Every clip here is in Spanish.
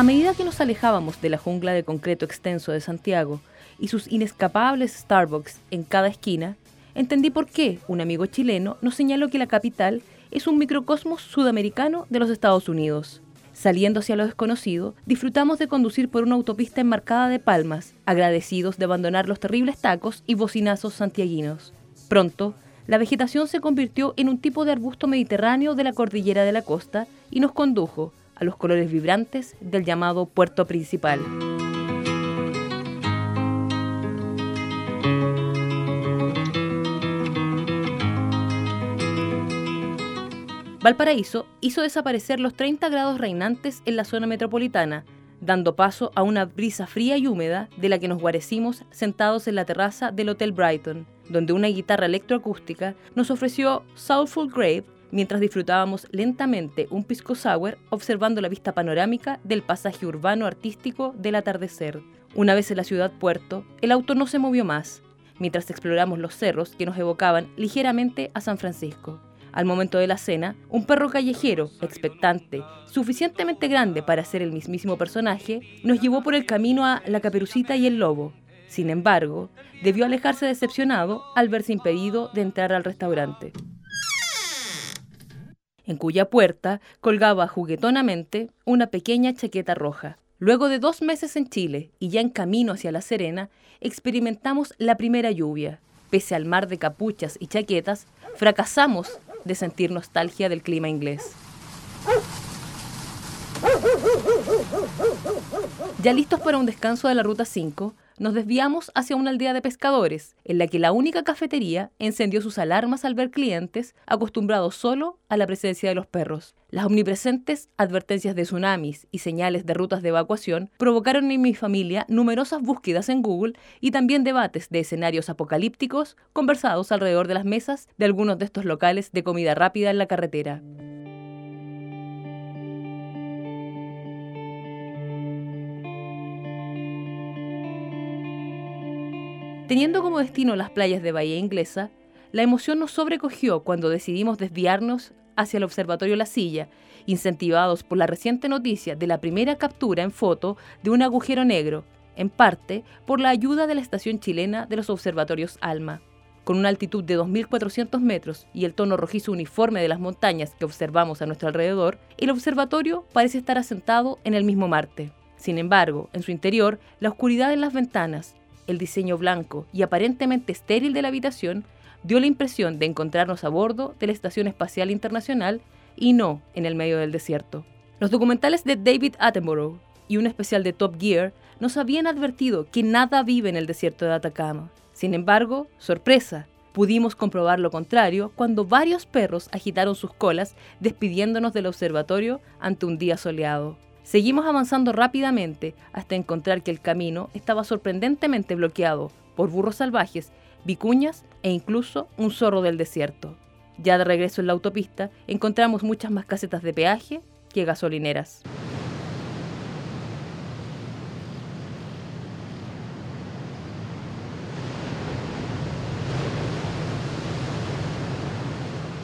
A medida que nos alejábamos de la jungla de concreto extenso de Santiago y sus inescapables Starbucks en cada esquina, entendí por qué un amigo chileno nos señaló que la capital es un microcosmos sudamericano de los Estados Unidos. Saliendo hacia lo desconocido, disfrutamos de conducir por una autopista enmarcada de palmas, agradecidos de abandonar los terribles tacos y bocinazos santiaguinos. Pronto, la vegetación se convirtió en un tipo de arbusto mediterráneo de la cordillera de la costa y nos condujo a los colores vibrantes del llamado puerto principal. Valparaíso hizo desaparecer los 30 grados reinantes en la zona metropolitana, dando paso a una brisa fría y húmeda de la que nos guarecimos sentados en la terraza del Hotel Brighton, donde una guitarra electroacústica nos ofreció Soulful Grave mientras disfrutábamos lentamente un pisco sour observando la vista panorámica del pasaje urbano artístico del atardecer. Una vez en la ciudad puerto, el auto no se movió más, mientras exploramos los cerros que nos evocaban ligeramente a San Francisco. Al momento de la cena, un perro callejero, expectante, suficientemente grande para ser el mismísimo personaje, nos llevó por el camino a La Caperucita y el Lobo. Sin embargo, debió alejarse decepcionado al verse impedido de entrar al restaurante, en cuya puerta colgaba juguetonamente una pequeña chaqueta roja. Luego de dos meses en Chile y ya en camino hacia La Serena, experimentamos la primera lluvia. Pese al mar de capuchas y chaquetas, fracasamos de sentir nostalgia del clima inglés. Ya listos para un descanso de la Ruta 5, nos desviamos hacia una aldea de pescadores, en la que la única cafetería encendió sus alarmas al ver clientes acostumbrados solo a la presencia de los perros. Las omnipresentes advertencias de tsunamis y señales de rutas de evacuación provocaron en mi familia numerosas búsquedas en Google y también debates de escenarios apocalípticos conversados alrededor de las mesas de algunos de estos locales de comida rápida en la carretera. Teniendo como destino las playas de Bahía Inglesa, la emoción nos sobrecogió cuando decidimos desviarnos hacia el Observatorio La Silla, incentivados por la reciente noticia de la primera captura en foto de un agujero negro, en parte por la ayuda de la estación chilena de los observatorios ALMA. Con una altitud de 2.400 metros y el tono rojizo uniforme de las montañas que observamos a nuestro alrededor, el observatorio parece estar asentado en el mismo Marte. Sin embargo, en su interior, la oscuridad en las ventanas, el diseño blanco y aparentemente estéril de la habitación dio la impresión de encontrarnos a bordo de la Estación Espacial Internacional y no en el medio del desierto. Los documentales de David Attenborough y un especial de Top Gear nos habían advertido que nada vive en el desierto de Atacama. Sin embargo, sorpresa, pudimos comprobar lo contrario cuando varios perros agitaron sus colas despidiéndonos del observatorio ante un día soleado. Seguimos avanzando rápidamente hasta encontrar que el camino estaba sorprendentemente bloqueado por burros salvajes, vicuñas e incluso un zorro del desierto. Ya de regreso en la autopista encontramos muchas más casetas de peaje que gasolineras.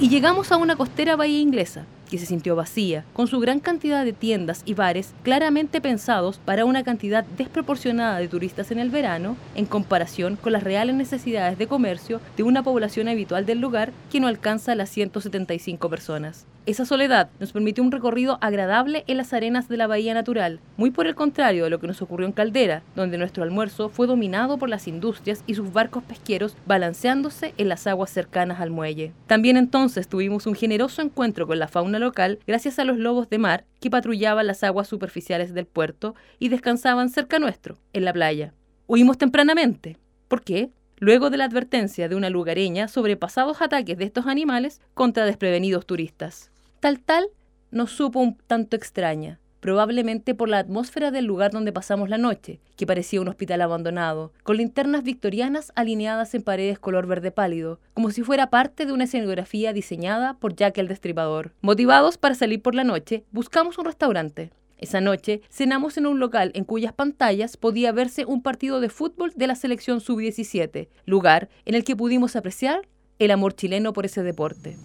Y llegamos a una costera bahía inglesa, que se sintió vacía, con su gran cantidad de tiendas y bares claramente pensados para una cantidad desproporcionada de turistas en el verano, en comparación con las reales necesidades de comercio de una población habitual del lugar que no alcanza las 175 personas. Esa soledad nos permitió un recorrido agradable en las arenas de la bahía natural, muy por el contrario de lo que nos ocurrió en Caldera, donde nuestro almuerzo fue dominado por las industrias y sus barcos pesqueros balanceándose en las aguas cercanas al muelle. También entonces tuvimos un generoso encuentro con la fauna local gracias a los lobos de mar que patrullaban las aguas superficiales del puerto y descansaban cerca nuestro, en la playa. Huimos tempranamente. ¿Por qué? luego de la advertencia de una lugareña sobre pasados ataques de estos animales contra desprevenidos turistas. Tal tal nos supo un tanto extraña, probablemente por la atmósfera del lugar donde pasamos la noche, que parecía un hospital abandonado, con linternas victorianas alineadas en paredes color verde pálido, como si fuera parte de una escenografía diseñada por Jack el Destripador. Motivados para salir por la noche, buscamos un restaurante. Esa noche cenamos en un local en cuyas pantallas podía verse un partido de fútbol de la selección sub-17, lugar en el que pudimos apreciar el amor chileno por ese deporte.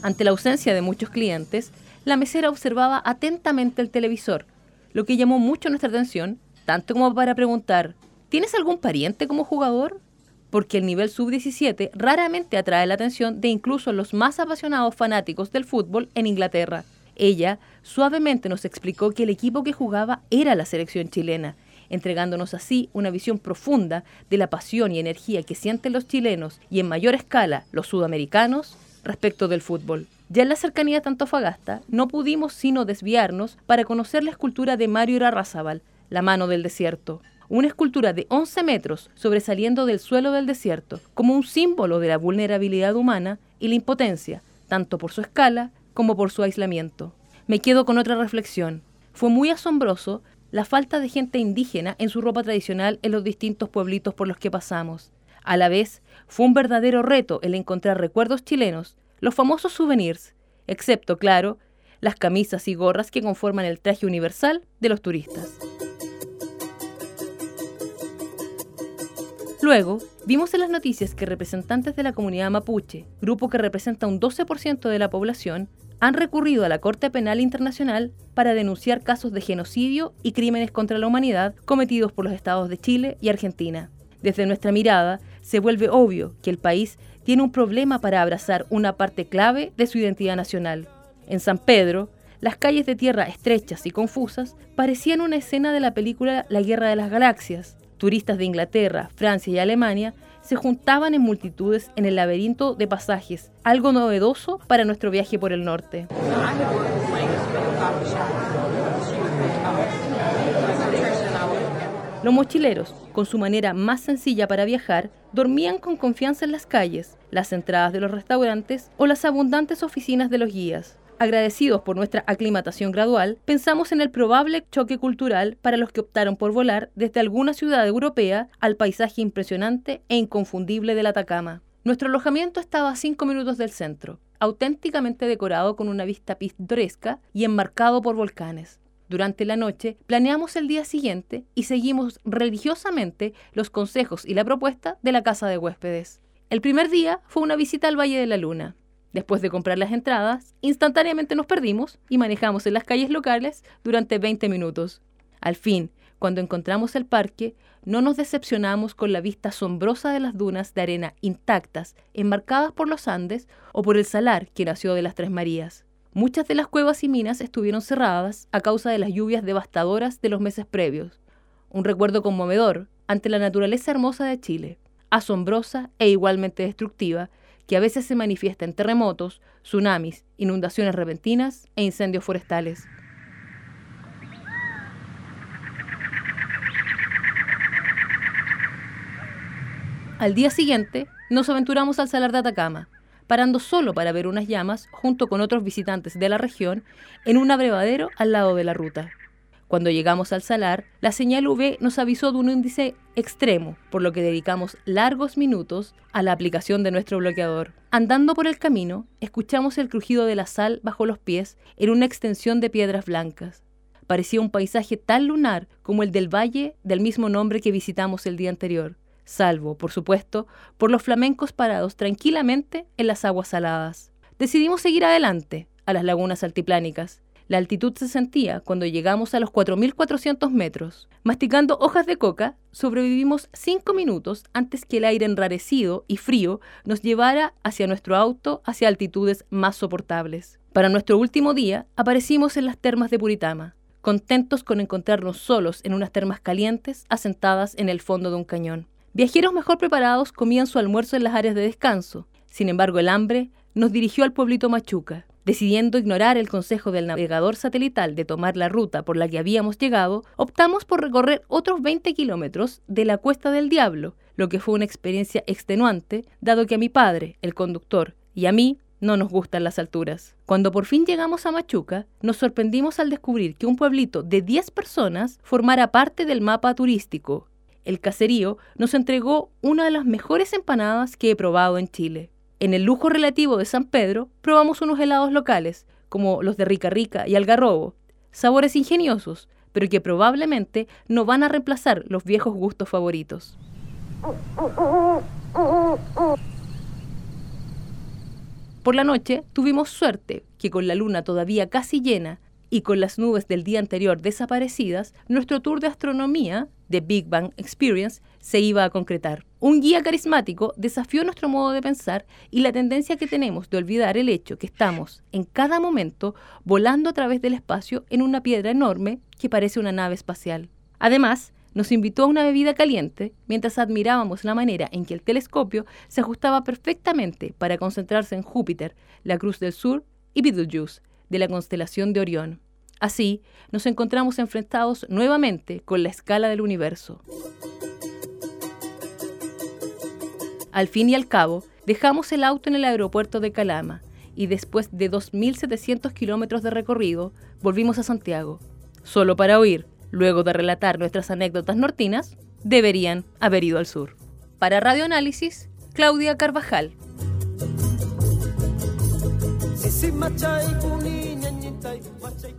Ante la ausencia de muchos clientes, la mesera observaba atentamente el televisor, lo que llamó mucho nuestra atención, tanto como para preguntar, ¿tienes algún pariente como jugador? Porque el nivel sub-17 raramente atrae la atención de incluso los más apasionados fanáticos del fútbol en Inglaterra. Ella suavemente nos explicó que el equipo que jugaba era la selección chilena, entregándonos así una visión profunda de la pasión y energía que sienten los chilenos y en mayor escala los sudamericanos respecto del fútbol. Ya en la cercanía de Antofagasta, no pudimos sino desviarnos para conocer la escultura de Mario Irarrázaval, La mano del desierto. Una escultura de 11 metros sobresaliendo del suelo del desierto, como un símbolo de la vulnerabilidad humana y la impotencia, tanto por su escala como por su aislamiento. Me quedo con otra reflexión. Fue muy asombroso la falta de gente indígena en su ropa tradicional en los distintos pueblitos por los que pasamos. A la vez, fue un verdadero reto el encontrar recuerdos chilenos, los famosos souvenirs, excepto, claro, las camisas y gorras que conforman el traje universal de los turistas. Luego, vimos en las noticias que representantes de la comunidad mapuche, grupo que representa un 12% de la población, han recurrido a la Corte Penal Internacional para denunciar casos de genocidio y crímenes contra la humanidad cometidos por los estados de Chile y Argentina. Desde nuestra mirada, se vuelve obvio que el país tiene un problema para abrazar una parte clave de su identidad nacional. En San Pedro, las calles de tierra estrechas y confusas parecían una escena de la película La Guerra de las Galaxias. Turistas de Inglaterra, Francia y Alemania se juntaban en multitudes en el laberinto de pasajes, algo novedoso para nuestro viaje por el norte. Los mochileros, con su manera más sencilla para viajar, dormían con confianza en las calles, las entradas de los restaurantes o las abundantes oficinas de los guías. Agradecidos por nuestra aclimatación gradual, pensamos en el probable choque cultural para los que optaron por volar desde alguna ciudad europea al paisaje impresionante e inconfundible del Atacama. Nuestro alojamiento estaba a cinco minutos del centro, auténticamente decorado con una vista pintoresca y enmarcado por volcanes. Durante la noche planeamos el día siguiente y seguimos religiosamente los consejos y la propuesta de la casa de huéspedes. El primer día fue una visita al Valle de la Luna. Después de comprar las entradas, instantáneamente nos perdimos y manejamos en las calles locales durante 20 minutos. Al fin, cuando encontramos el parque, no nos decepcionamos con la vista asombrosa de las dunas de arena intactas, enmarcadas por los Andes o por el salar que nació de las Tres Marías. Muchas de las cuevas y minas estuvieron cerradas a causa de las lluvias devastadoras de los meses previos. Un recuerdo conmovedor ante la naturaleza hermosa de Chile, asombrosa e igualmente destructiva, que a veces se manifiesta en terremotos, tsunamis, inundaciones repentinas e incendios forestales. Al día siguiente, nos aventuramos al Salar de Atacama, parando solo para ver unas llamas junto con otros visitantes de la región en un abrevadero al lado de la ruta. Cuando llegamos al salar, la señal UV nos avisó de un índice extremo, por lo que dedicamos largos minutos a la aplicación de nuestro bloqueador. Andando por el camino, escuchamos el crujido de la sal bajo los pies en una extensión de piedras blancas. Parecía un paisaje tan lunar como el del valle del mismo nombre que visitamos el día anterior salvo, por supuesto, por los flamencos parados tranquilamente en las aguas saladas. Decidimos seguir adelante, a las lagunas altiplánicas. La altitud se sentía cuando llegamos a los 4.400 metros. Masticando hojas de coca, sobrevivimos cinco minutos antes que el aire enrarecido y frío nos llevara hacia nuestro auto hacia altitudes más soportables. Para nuestro último día, aparecimos en las termas de Puritama, contentos con encontrarnos solos en unas termas calientes asentadas en el fondo de un cañón. Viajeros mejor preparados comían su almuerzo en las áreas de descanso. Sin embargo, el hambre nos dirigió al pueblito Machuca. Decidiendo ignorar el consejo del navegador satelital de tomar la ruta por la que habíamos llegado, optamos por recorrer otros 20 kilómetros de la Cuesta del Diablo, lo que fue una experiencia extenuante, dado que a mi padre, el conductor, y a mí no nos gustan las alturas. Cuando por fin llegamos a Machuca, nos sorprendimos al descubrir que un pueblito de 10 personas formara parte del mapa turístico el caserío, nos entregó una de las mejores empanadas que he probado en Chile. En el lujo relativo de San Pedro, probamos unos helados locales, como los de Rica Rica y Algarrobo, sabores ingeniosos, pero que probablemente no van a reemplazar los viejos gustos favoritos. Por la noche tuvimos suerte que con la luna todavía casi llena y con las nubes del día anterior desaparecidas, nuestro tour de astronomía, de Big Bang Experience, se iba a concretar. Un guía carismático desafió nuestro modo de pensar y la tendencia que tenemos de olvidar el hecho que estamos, en cada momento, volando a través del espacio en una piedra enorme que parece una nave espacial. Además, nos invitó a una bebida caliente mientras admirábamos la manera en que el telescopio se ajustaba perfectamente para concentrarse en Júpiter, la Cruz del Sur y Betelgeuse, de la constelación de Orión. Así, nos encontramos enfrentados nuevamente con la escala del universo. Al fin y al cabo, dejamos el auto en el aeropuerto de Calama y después de 2.700 kilómetros de recorrido, volvimos a Santiago, solo para oír, luego de relatar nuestras anécdotas nortinas, deberían haber ido al sur. Para Radio Análisis, Claudia Carvajal. tight. Watch it.